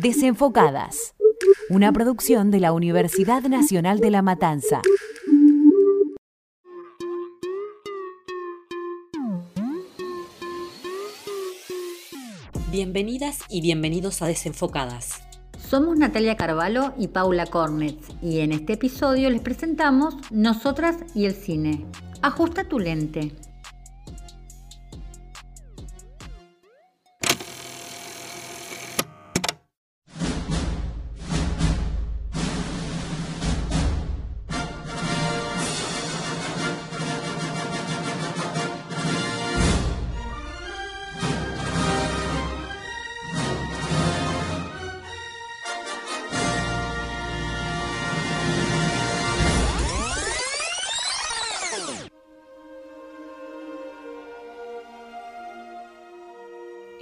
Desenfocadas, una producción de la Universidad Nacional de La Matanza. Bienvenidas y bienvenidos a Desenfocadas. Somos Natalia Carvalho y Paula Cornetz y en este episodio les presentamos Nosotras y el cine. Ajusta tu lente.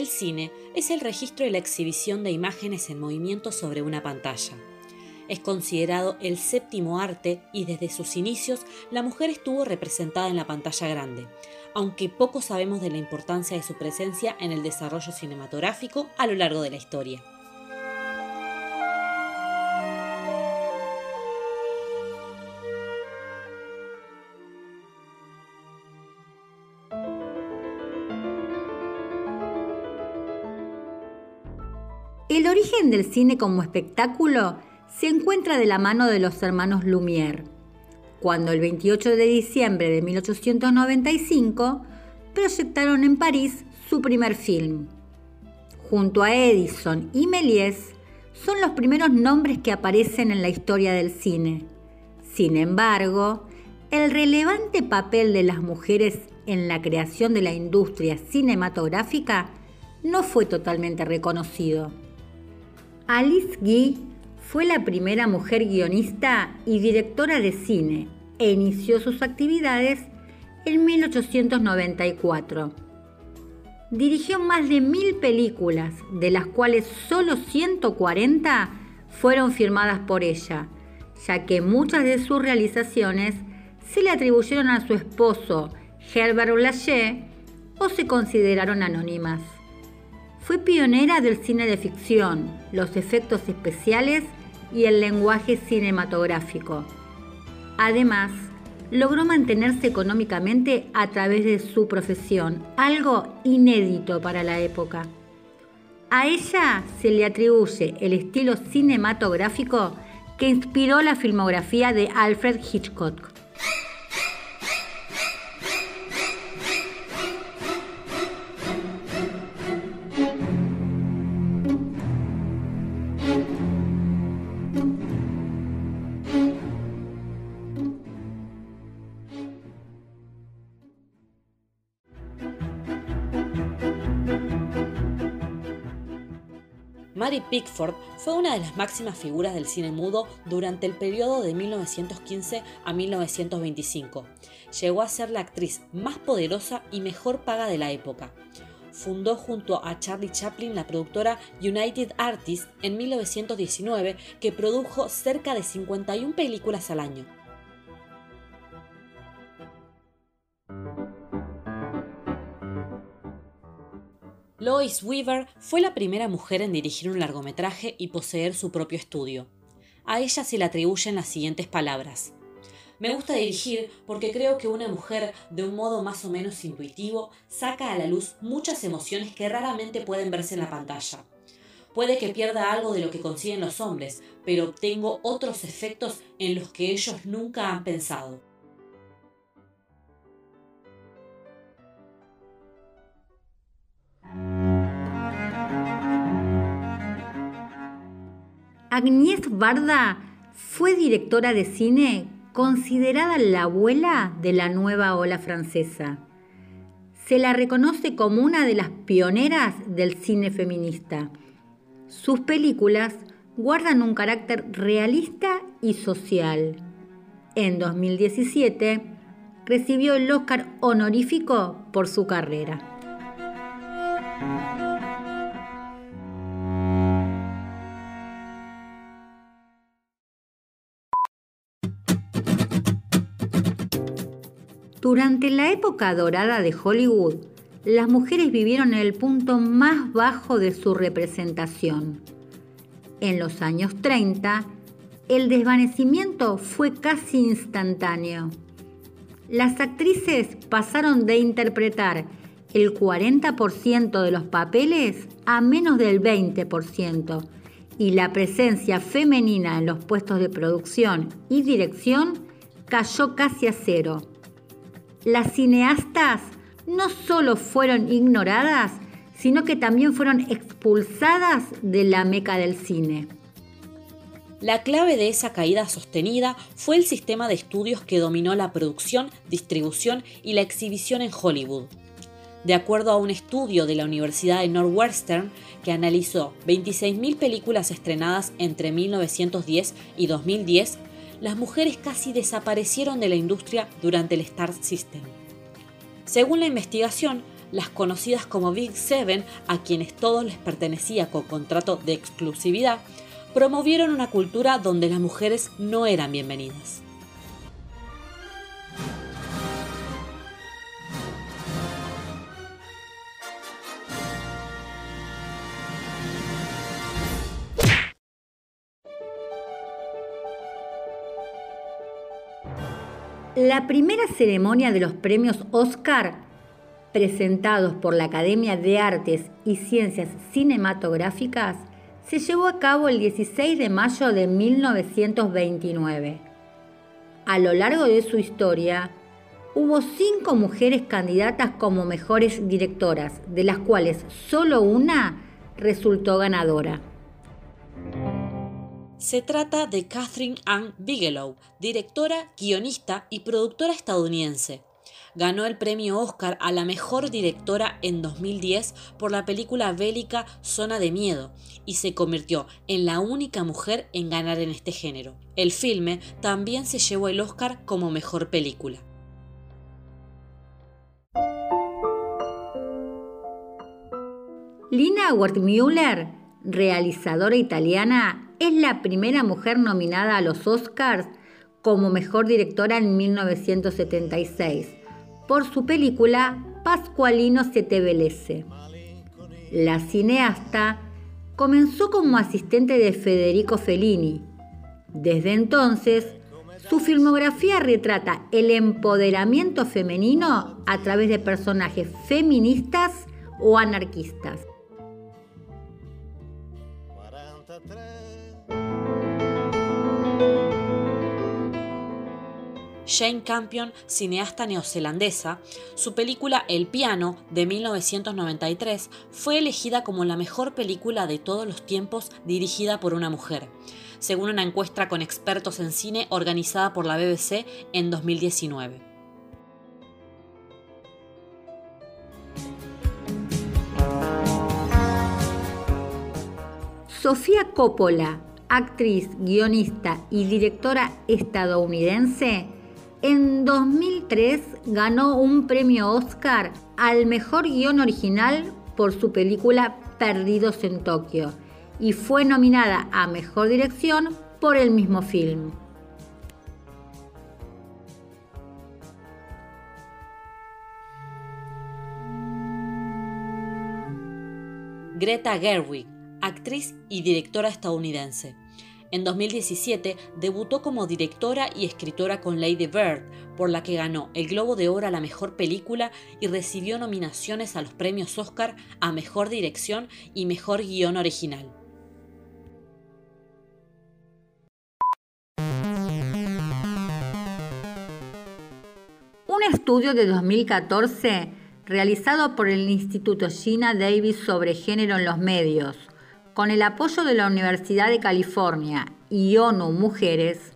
El cine es el registro y la exhibición de imágenes en movimiento sobre una pantalla. Es considerado el séptimo arte y desde sus inicios la mujer estuvo representada en la pantalla grande, aunque poco sabemos de la importancia de su presencia en el desarrollo cinematográfico a lo largo de la historia. El origen del cine como espectáculo se encuentra de la mano de los hermanos Lumière, cuando el 28 de diciembre de 1895 proyectaron en París su primer film. Junto a Edison y Méliès, son los primeros nombres que aparecen en la historia del cine. Sin embargo, el relevante papel de las mujeres en la creación de la industria cinematográfica no fue totalmente reconocido. Alice Guy fue la primera mujer guionista y directora de cine e inició sus actividades en 1894. Dirigió más de mil películas, de las cuales solo 140 fueron firmadas por ella, ya que muchas de sus realizaciones se le atribuyeron a su esposo Herbert Blaché o se consideraron anónimas. Fue pionera del cine de ficción, los efectos especiales y el lenguaje cinematográfico. Además, logró mantenerse económicamente a través de su profesión, algo inédito para la época. A ella se le atribuye el estilo cinematográfico que inspiró la filmografía de Alfred Hitchcock. Mary Pickford fue una de las máximas figuras del cine mudo durante el periodo de 1915 a 1925. Llegó a ser la actriz más poderosa y mejor paga de la época. Fundó junto a Charlie Chaplin la productora United Artists en 1919, que produjo cerca de 51 películas al año. Lois Weaver fue la primera mujer en dirigir un largometraje y poseer su propio estudio. A ella se le atribuyen las siguientes palabras. Me gusta dirigir porque creo que una mujer, de un modo más o menos intuitivo, saca a la luz muchas emociones que raramente pueden verse en la pantalla. Puede que pierda algo de lo que consiguen los hombres, pero obtengo otros efectos en los que ellos nunca han pensado. Agnès Varda fue directora de cine considerada la abuela de la nueva ola francesa. Se la reconoce como una de las pioneras del cine feminista. Sus películas guardan un carácter realista y social. En 2017 recibió el Oscar honorífico por su carrera. Durante la época dorada de Hollywood, las mujeres vivieron en el punto más bajo de su representación. En los años 30, el desvanecimiento fue casi instantáneo. Las actrices pasaron de interpretar el 40% de los papeles a menos del 20% y la presencia femenina en los puestos de producción y dirección cayó casi a cero. Las cineastas no solo fueron ignoradas, sino que también fueron expulsadas de la meca del cine. La clave de esa caída sostenida fue el sistema de estudios que dominó la producción, distribución y la exhibición en Hollywood. De acuerdo a un estudio de la Universidad de Northwestern que analizó 26.000 películas estrenadas entre 1910 y 2010, las mujeres casi desaparecieron de la industria durante el Star System. Según la investigación, las conocidas como Big Seven, a quienes todos les pertenecía con contrato de exclusividad, promovieron una cultura donde las mujeres no eran bienvenidas. La primera ceremonia de los premios Oscar, presentados por la Academia de Artes y Ciencias Cinematográficas, se llevó a cabo el 16 de mayo de 1929. A lo largo de su historia, hubo cinco mujeres candidatas como mejores directoras, de las cuales solo una resultó ganadora. Se trata de Catherine Ann Bigelow, directora, guionista y productora estadounidense. Ganó el premio Oscar a la mejor directora en 2010 por la película bélica Zona de Miedo y se convirtió en la única mujer en ganar en este género. El filme también se llevó el Oscar como mejor película. Lina Wertmüller, realizadora italiana, es la primera mujer nominada a los Oscars como mejor directora en 1976 por su película Pascualino se te La cineasta comenzó como asistente de Federico Fellini. Desde entonces, su filmografía retrata el empoderamiento femenino a través de personajes feministas o anarquistas. Jane Campion, cineasta neozelandesa, su película El piano de 1993 fue elegida como la mejor película de todos los tiempos dirigida por una mujer, según una encuesta con expertos en cine organizada por la BBC en 2019. Sofía Coppola, actriz, guionista y directora estadounidense, en 2003 ganó un premio Oscar al mejor guion original por su película Perdidos en Tokio y fue nominada a Mejor Dirección por el mismo film. Greta Gerwig, actriz y directora estadounidense. En 2017 debutó como directora y escritora con Lady Bird, por la que ganó el Globo de Oro a la Mejor Película y recibió nominaciones a los premios Oscar a Mejor Dirección y Mejor Guión Original. Un estudio de 2014 realizado por el Instituto Gina Davis sobre Género en los Medios con el apoyo de la Universidad de California y ONU Mujeres,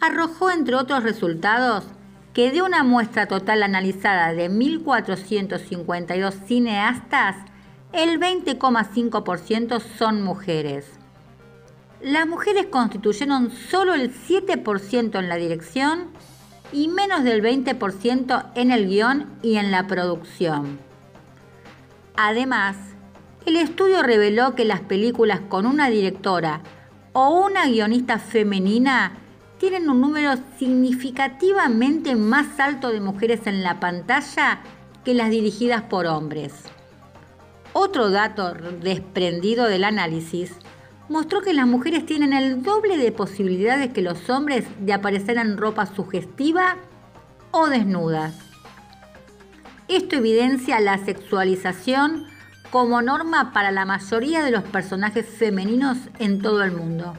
arrojó entre otros resultados que de una muestra total analizada de 1.452 cineastas, el 20,5% son mujeres. Las mujeres constituyeron solo el 7% en la dirección y menos del 20% en el guion y en la producción. Además, el estudio reveló que las películas con una directora o una guionista femenina tienen un número significativamente más alto de mujeres en la pantalla que las dirigidas por hombres. Otro dato desprendido del análisis mostró que las mujeres tienen el doble de posibilidades que los hombres de aparecer en ropa sugestiva o desnudas. Esto evidencia la sexualización como norma para la mayoría de los personajes femeninos en todo el mundo.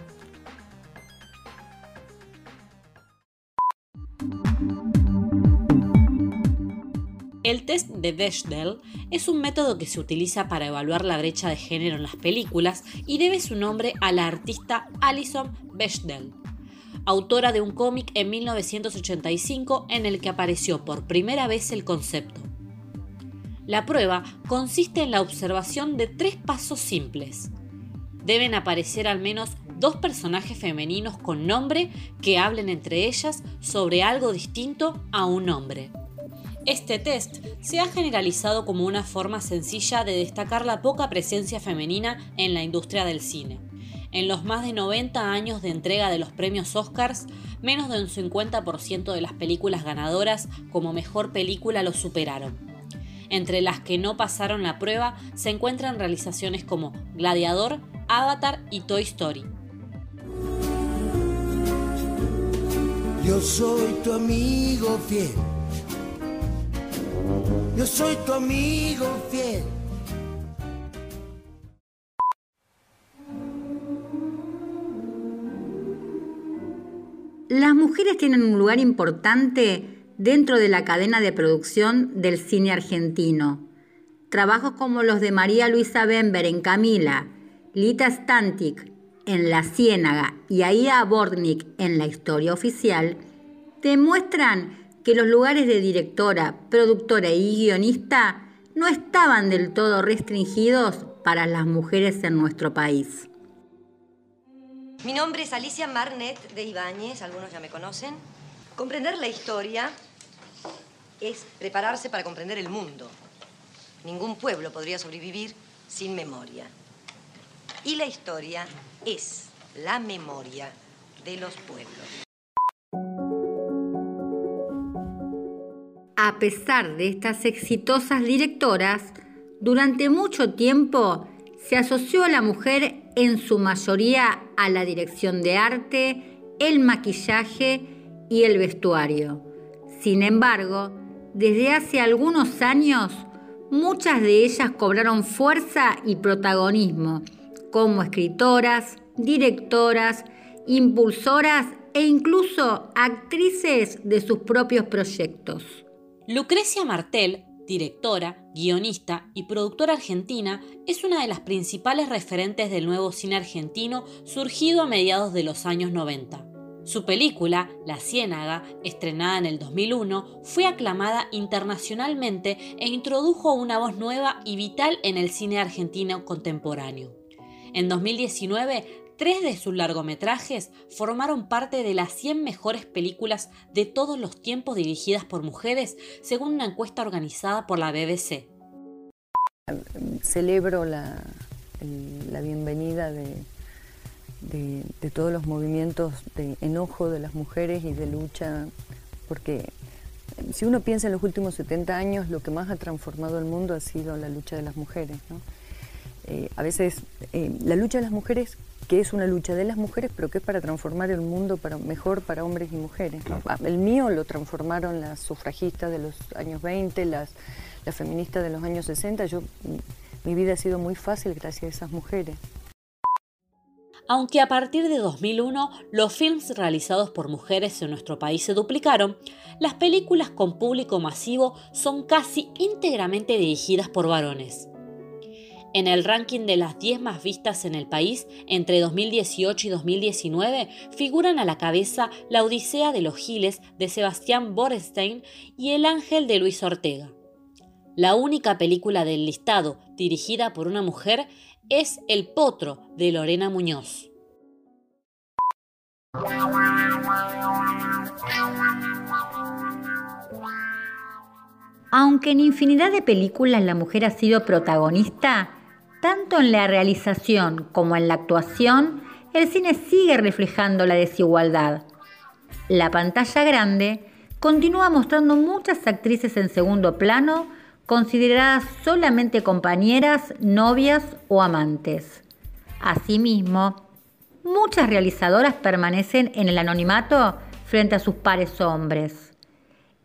El test de Bechdel es un método que se utiliza para evaluar la brecha de género en las películas y debe su nombre a la artista Alison Bechdel, autora de un cómic en 1985 en el que apareció por primera vez el concepto. La prueba consiste en la observación de tres pasos simples. Deben aparecer al menos dos personajes femeninos con nombre que hablen entre ellas sobre algo distinto a un hombre. Este test se ha generalizado como una forma sencilla de destacar la poca presencia femenina en la industria del cine. En los más de 90 años de entrega de los premios Oscars, menos de un 50% de las películas ganadoras como mejor película lo superaron. Entre las que no pasaron la prueba se encuentran realizaciones como Gladiador, Avatar y Toy Story. Yo soy tu amigo fiel yo soy tu amigo fiel. Las mujeres tienen un lugar importante dentro de la cadena de producción del cine argentino. Trabajos como los de María Luisa Bember en Camila, Lita Stantic en La Ciénaga y Aida Bornik en La Historia Oficial demuestran que los lugares de directora, productora y guionista no estaban del todo restringidos para las mujeres en nuestro país. Mi nombre es Alicia Marnet de Ibáñez, algunos ya me conocen. Comprender la historia es prepararse para comprender el mundo. Ningún pueblo podría sobrevivir sin memoria. Y la historia es la memoria de los pueblos. A pesar de estas exitosas directoras, durante mucho tiempo se asoció a la mujer en su mayoría a la dirección de arte, el maquillaje y el vestuario. Sin embargo, desde hace algunos años, muchas de ellas cobraron fuerza y protagonismo como escritoras, directoras, impulsoras e incluso actrices de sus propios proyectos. Lucrecia Martel, directora, guionista y productora argentina, es una de las principales referentes del nuevo cine argentino surgido a mediados de los años 90. Su película, La Ciénaga, estrenada en el 2001, fue aclamada internacionalmente e introdujo una voz nueva y vital en el cine argentino contemporáneo. En 2019 Tres de sus largometrajes formaron parte de las 100 mejores películas de todos los tiempos dirigidas por mujeres, según una encuesta organizada por la BBC. Celebro la, bienvenida de, de, todos los movimientos de enojo de las mujeres y de lucha, porque si uno piensa en los últimos 70 años, lo que más ha transformado el mundo ha sido la lucha de las mujeres. Eh, a veces eh, la lucha de las mujeres que es una lucha de las mujeres, pero que es para transformar el mundo para, mejor para hombres y mujeres. El mío lo transformaron las sufragistas de los años 20, las, las feministas de los años 60. Yo, mi vida ha sido muy fácil gracias a esas mujeres. Aunque a partir de 2001 los films realizados por mujeres en nuestro país se duplicaron, las películas con público masivo son casi íntegramente dirigidas por varones. En el ranking de las 10 más vistas en el país entre 2018 y 2019 figuran a la cabeza La Odisea de los Giles de Sebastián Borenstein y El Ángel de Luis Ortega. La única película del listado dirigida por una mujer es El Potro de Lorena Muñoz. Aunque en infinidad de películas la mujer ha sido protagonista, tanto en la realización como en la actuación, el cine sigue reflejando la desigualdad. La pantalla grande continúa mostrando muchas actrices en segundo plano, consideradas solamente compañeras, novias o amantes. Asimismo, muchas realizadoras permanecen en el anonimato frente a sus pares hombres.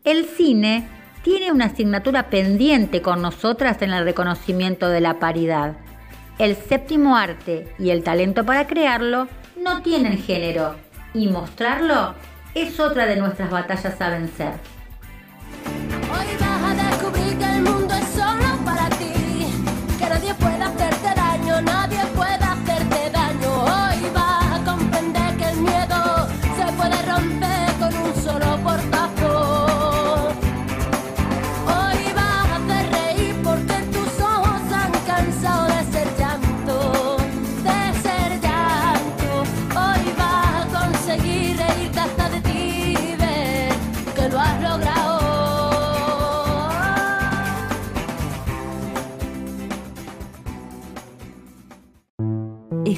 El cine tiene una asignatura pendiente con nosotras en el reconocimiento de la paridad. El séptimo arte y el talento para crearlo no tienen género y mostrarlo es otra de nuestras batallas a vencer.